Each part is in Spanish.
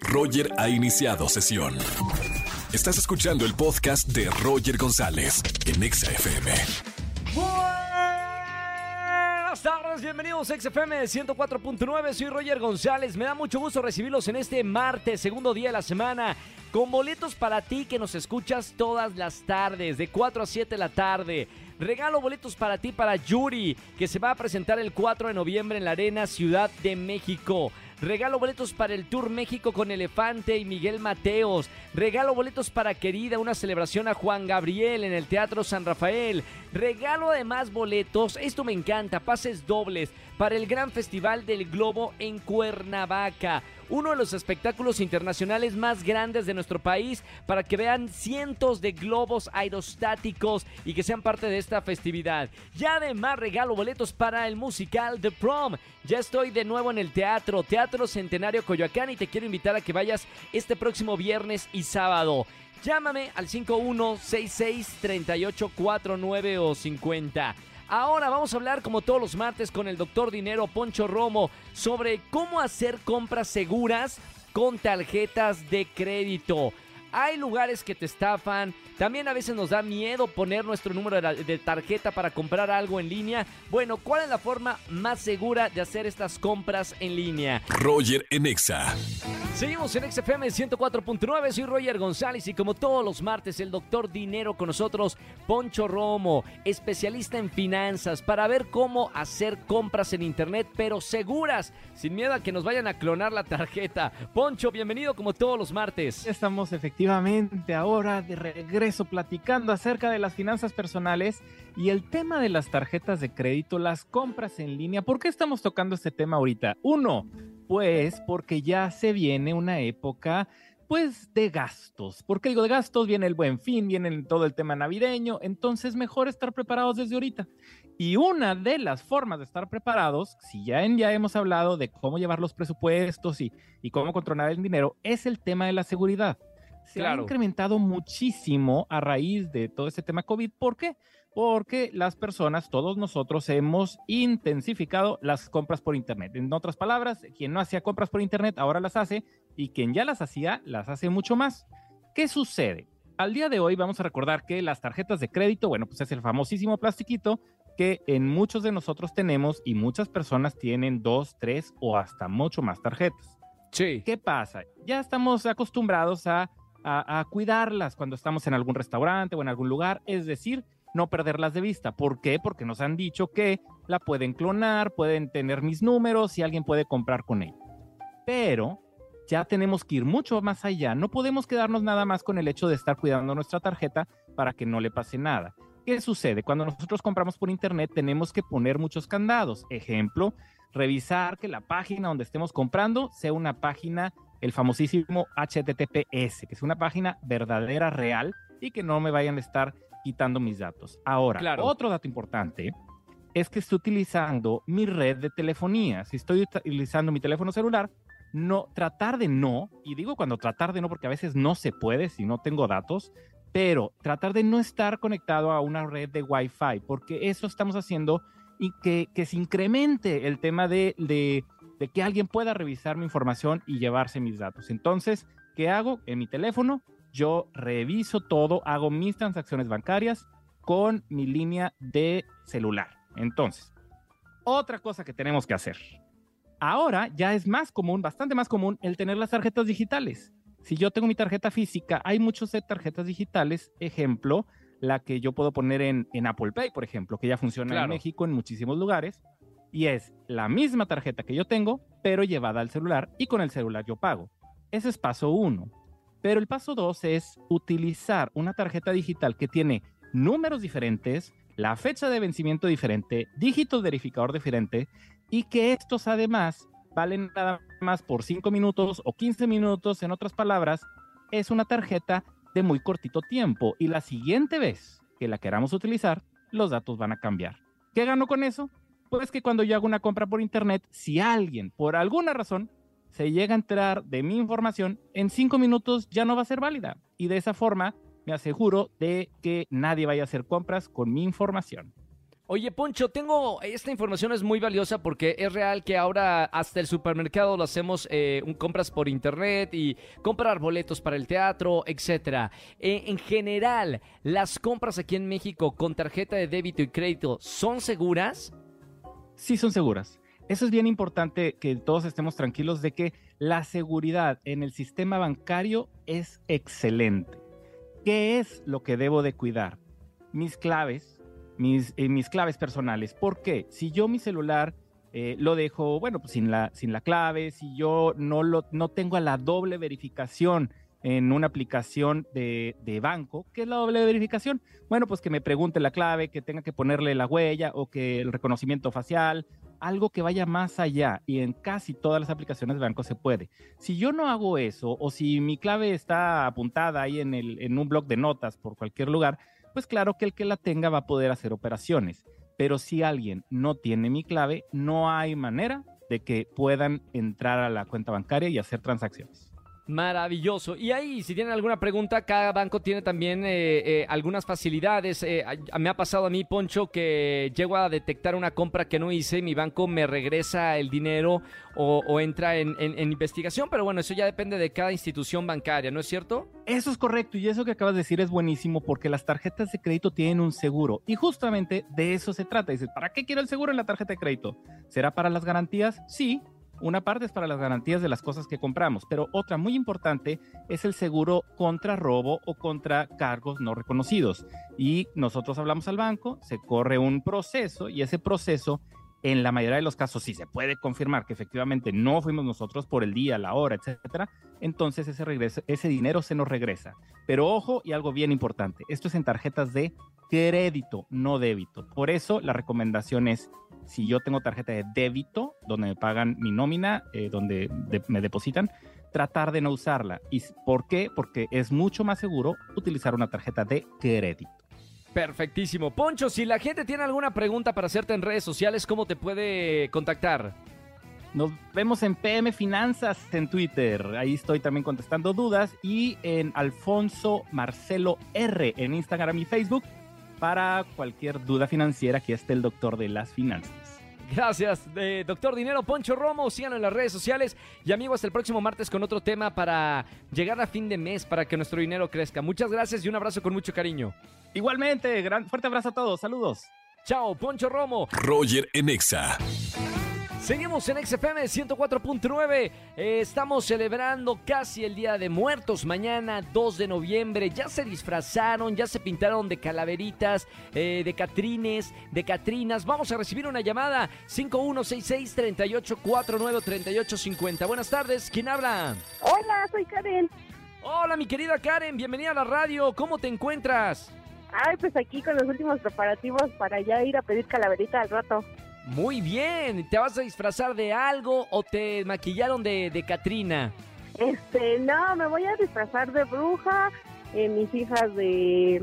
Roger ha iniciado sesión. Estás escuchando el podcast de Roger González en Exa FM. Buenas tardes, bienvenidos a XFM 104.9, soy Roger González, me da mucho gusto recibirlos en este martes, segundo día de la semana, con boletos para ti que nos escuchas todas las tardes, de 4 a 7 de la tarde. Regalo boletos para ti, para Yuri, que se va a presentar el 4 de noviembre en la Arena Ciudad de México. Regalo boletos para el Tour México con Elefante y Miguel Mateos. Regalo boletos para Querida, una celebración a Juan Gabriel en el Teatro San Rafael. Regalo además boletos, esto me encanta, pases dobles para el Gran Festival del Globo en Cuernavaca. Uno de los espectáculos internacionales más grandes de nuestro país para que vean cientos de globos aerostáticos y que sean parte de esta festividad. Y además regalo boletos para el musical The Prom. Ya estoy de nuevo en el teatro, Teatro Centenario Coyoacán y te quiero invitar a que vayas este próximo viernes y sábado. Llámame al 5166-3849 o 50. Ahora vamos a hablar como todos los martes con el doctor Dinero Poncho Romo sobre cómo hacer compras seguras con tarjetas de crédito. Hay lugares que te estafan. También a veces nos da miedo poner nuestro número de tarjeta para comprar algo en línea. Bueno, ¿cuál es la forma más segura de hacer estas compras en línea? Roger Enexa. Seguimos en XFM 104.9, soy Roger González y como todos los martes el doctor Dinero con nosotros, Poncho Romo, especialista en finanzas, para ver cómo hacer compras en internet pero seguras, sin miedo a que nos vayan a clonar la tarjeta. Poncho, bienvenido como todos los martes. Estamos efectivamente ahora de regreso platicando acerca de las finanzas personales y el tema de las tarjetas de crédito, las compras en línea. ¿Por qué estamos tocando este tema ahorita? Uno, pues porque ya se viene una época pues de gastos. ¿Por qué digo de gastos? Viene el buen fin, viene todo el tema navideño, entonces mejor estar preparados desde ahorita. Y una de las formas de estar preparados, si ya, en, ya hemos hablado de cómo llevar los presupuestos y, y cómo controlar el dinero, es el tema de la seguridad. Se ha incrementado muchísimo a raíz de todo este tema COVID. ¿Por qué? porque las personas, todos nosotros, hemos intensificado las compras por Internet. En otras palabras, quien no hacía compras por Internet ahora las hace y quien ya las hacía las hace mucho más. ¿Qué sucede? Al día de hoy vamos a recordar que las tarjetas de crédito, bueno, pues es el famosísimo plastiquito que en muchos de nosotros tenemos y muchas personas tienen dos, tres o hasta mucho más tarjetas. Sí. ¿Qué pasa? Ya estamos acostumbrados a, a, cuidarlas cuando estamos en algún restaurante o en algún lugar, es decir, no perderlas de vista. ¿Por qué? Porque nos han dicho que la pueden clonar, pueden tener mis números y alguien puede comprar con ella. Pero ya tenemos que ir mucho más allá. No podemos quedarnos nada más con el hecho de estar cuidando nuestra tarjeta para que no le pase nada. ¿Qué sucede? Cuando nosotros compramos por internet tenemos que poner muchos candados. Ejemplo, revisar que la página donde estemos comprando sea una página, el famosísimo HTTPS, que es una página verdadera, real y que no me vayan a estar quitando mis datos. Ahora, otro dato importante es que estoy utilizando mi red de telefonía. Si estoy utilizando mi teléfono celular, no tratar de no, y digo cuando tratar de no porque a veces no se puede si no tengo datos, pero tratar de no estar conectado a una red de Wi-Fi, porque eso estamos haciendo y que, que se incremente el tema de, de, que alguien pueda revisar mi información y llevarse mis datos. Entonces, ¿qué hago? En mi teléfono yo reviso todo, hago mis transacciones bancarias con mi línea de celular. Entonces, otra cosa que tenemos que hacer. Ahora ya es más común, bastante más común, el tener las tarjetas digitales. Si yo tengo mi tarjeta física, hay muchos de tarjetas digitales. Ejemplo, la que yo puedo poner en, en Apple Pay, por ejemplo, que ya funciona en México en muchísimos lugares. Y es la misma tarjeta que yo tengo, pero llevada al celular y con el celular yo pago. Ese es paso uno. Pero el paso dos es utilizar una tarjeta digital que tiene números diferentes, la fecha de vencimiento diferente, dígitos verificador diferente y que estos además valen nada más por 5 minutos o 15 minutos, en otras palabras, es una tarjeta de muy cortito tiempo y la siguiente vez que la queramos utilizar, los datos van a cambiar. ¿Qué gano con eso? Pues que cuando yo hago una compra por internet, si alguien por alguna razón se llega a enterar de mi información, en cinco minutos ya no va a ser válida. Y de esa forma me aseguro de que nadie vaya a hacer compras con mi información. Oye, Poncho, tengo esta información es muy valiosa porque es real que ahora hasta el supermercado lo hacemos eh, compras por internet y comprar boletos para el teatro, etcétera. Eh, en general, las compras aquí en México con tarjeta de débito y crédito son seguras? Sí, son seguras. Eso es bien importante que todos estemos tranquilos de que la seguridad en el sistema bancario es excelente. ¿Qué es lo que debo de cuidar? Mis claves, mis, eh, mis claves personales. ¿Por qué? Si yo mi celular eh, lo dejo, bueno, pues sin la, sin la clave, si yo no, lo, no tengo la doble verificación en una aplicación de, de, banco. ¿Qué es la doble verificación? Bueno, pues que me pregunte la clave, que tenga que ponerle la huella o que el reconocimiento facial, algo que vaya más allá y en casi todas las aplicaciones de banco se puede. Si yo no hago eso o si mi clave está apuntada ahí en, el, en un blog de notas por cualquier lugar, pues claro que el que la tenga va a poder hacer operaciones. Pero si alguien no tiene mi clave, no hay manera de que puedan entrar a la cuenta bancaria y hacer transacciones. Maravilloso. Y ahí, si tienen alguna pregunta, cada banco tiene también eh, eh, algunas facilidades. Eh, me ha pasado a mí, Poncho, que llego a detectar una compra que no hice, mi banco me regresa el dinero o, entra en, investigación, pero bueno, eso ya depende de cada institución bancaria, ¿no es cierto? Eso es correcto y eso que acabas de decir es buenísimo porque las tarjetas de crédito tienen un seguro y justamente de eso se trata. Dices, ¿para qué quiero el seguro en la tarjeta de crédito? ¿Será para las garantías? Sí, una parte es para las garantías de las cosas que compramos, pero otra muy importante es el seguro contra robo o contra cargos no reconocidos. Y nosotros hablamos al banco, se corre un proceso y ese proceso, en la mayoría de los casos, si se puede confirmar que efectivamente no fuimos nosotros por el día, la hora, etcétera, entonces ese, regreso, ese dinero se nos regresa. Pero ojo y algo bien importante, esto es en tarjetas de crédito, no débito. Por eso la recomendación es si yo tengo tarjeta de débito, donde me pagan mi nómina, eh, donde me depositan, tratar de no usarla. ¿Y por qué? Porque es mucho más seguro utilizar una tarjeta de crédito. Perfectísimo. Poncho, si la gente tiene alguna pregunta para hacerte en redes sociales, ¿cómo te puede contactar? Nos vemos en PM Finanzas en Twitter. Ahí estoy también contestando dudas. Y en Alfonso Marcelo R en Instagram y Facebook para cualquier duda financiera, aquí está el doctor de las finanzas. Gracias, eh, doctor Dinero Poncho Romo. Síganlo en las redes sociales. Y amigos, hasta el próximo martes con otro tema para llegar a fin de mes, para que nuestro dinero crezca. Muchas gracias y un abrazo con mucho cariño. Igualmente, gran, fuerte abrazo a todos. Saludos. Chao, Poncho Romo. Roger Enexa. Seguimos en XFM 104.9. Eh, estamos celebrando casi el Día de Muertos. Mañana, 2 de noviembre. Ya se disfrazaron, ya se pintaron de calaveritas, eh, de catrines, de catrinas. Vamos a recibir una llamada. 5166-3849-3850. Buenas tardes. ¿Quién habla? Hola, soy Karen. Hola, mi querida Karen. Bienvenida a la radio. ¿Cómo te encuentras? Ay, pues aquí con los últimos preparativos para ya ir a pedir calaverita al rato. Muy bien. ¿Te vas a disfrazar de algo o te maquillaron de, de Katrina? Este, no, me voy a disfrazar de bruja. Eh, mis hijas de.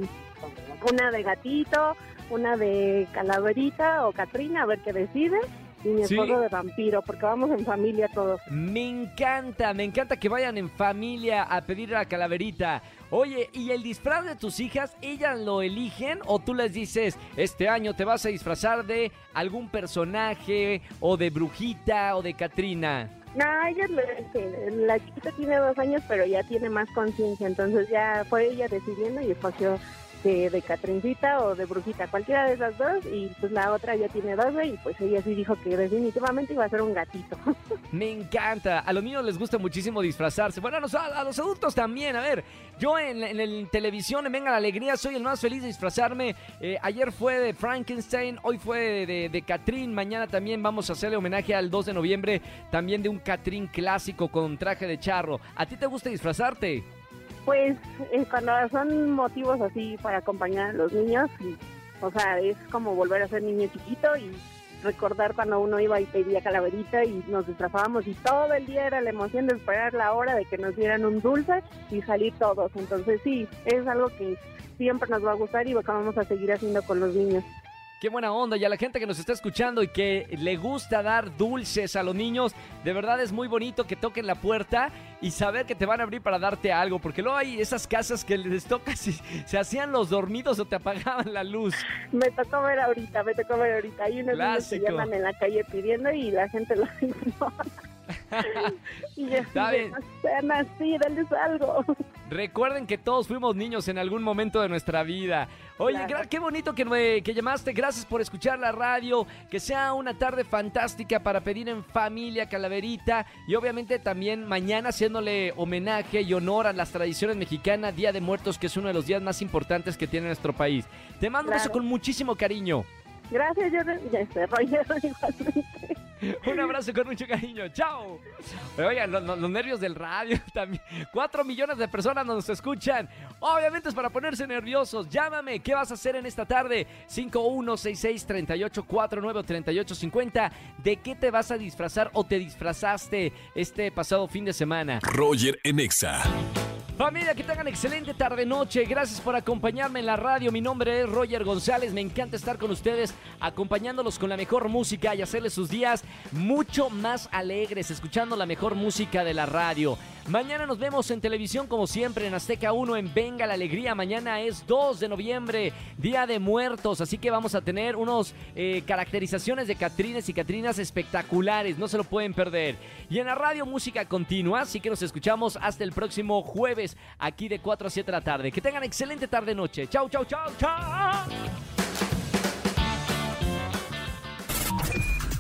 Una de gatito, una de calaverita o Katrina, a ver qué decide y mi esposo de vampiro, porque vamos en familia todos. Me encanta, me encanta que vayan en familia a pedir la calaverita. Oye, ¿y el disfraz de tus hijas, ellas lo eligen o tú les dices, este año te vas a disfrazar de algún personaje o de brujita o de Catrina? No, ellas lo eligen. La chiquita tiene dos años, pero ya tiene más conciencia, entonces ya fue ella decidiendo y escogió de, de Catrincita o de Brujita, cualquiera de esas dos, y pues la otra ya tiene dos, y pues ella sí dijo que definitivamente iba a ser un gatito. Me encanta, a los niños les gusta muchísimo disfrazarse, bueno, a los, adultos también, a ver, yo en, en, televisión, en Venga la Alegría, soy el más feliz de disfrazarme, eh, ayer fue de Frankenstein, hoy fue de, de, Catrín, mañana también vamos a hacerle homenaje al 2 de noviembre, también de un Catrín clásico con traje de charro, ¿a ti te gusta disfrazarte? Pues eh, cuando son motivos así para acompañar a los niños, o sea, es como volver a ser niño chiquito y recordar cuando uno iba y pedía calaverita y nos disfrazábamos y todo el día era la emoción de esperar la hora de que nos dieran un dulce y salir todos. Entonces sí, es algo que siempre nos va a gustar y lo vamos a seguir haciendo con los niños. Qué buena onda. Y a la gente que nos está escuchando y que le gusta dar dulces a los niños, de verdad es muy bonito que toquen la puerta y saber que te van a abrir para darte algo. Porque luego hay esas casas que les tocas y se hacían los dormidos o te apagaban la luz. Me tocó ver ahorita, me tocó ver ahorita. Hay unos niños que Clásico. llaman en la calle pidiendo y la gente los ignora. y yo así denles algo. Recuerden que todos fuimos niños en algún momento de nuestra vida. Oye, Claro. qué bonito que, me- que llamaste. Gracias por escuchar la radio. Que sea una tarde fantástica para pedir en familia, calaverita. Y obviamente también mañana haciéndole homenaje y honor a las tradiciones mexicanas, Día de Muertos, que es uno de los días más importantes que tiene nuestro país. Te mando un beso Claro. con muchísimo cariño. Gracias, yo rollo igualmente. Un abrazo con mucho cariño. Chao. Oigan, los, nervios del radio también. Cuatro millones de personas nos escuchan. Obviamente es para ponerse nerviosos. Llámame. ¿Qué vas a hacer en esta tarde? 5166-3849-3850. ¿De qué te vas a disfrazar o te disfrazaste este pasado fin de semana? Roger en Exa. Familia, que tengan excelente tarde-noche. Gracias por acompañarme en la radio. Mi nombre es Roger González. Me encanta estar con ustedes, acompañándolos con la mejor música y hacerles sus días mucho más alegres, escuchando la mejor música de la radio. Mañana nos vemos en televisión, como siempre, en Azteca 1, en Venga la Alegría. Mañana es 2 de noviembre, Día de Muertos. Así que vamos a tener unos eh, caracterizaciones de Catrines y Catrinas espectaculares. No se lo pueden perder. Y en la radio, música continua. Así que nos escuchamos hasta el próximo jueves, aquí de 4 a 7 de la tarde. Que tengan excelente tarde-noche. Chau, chau, chau, chau.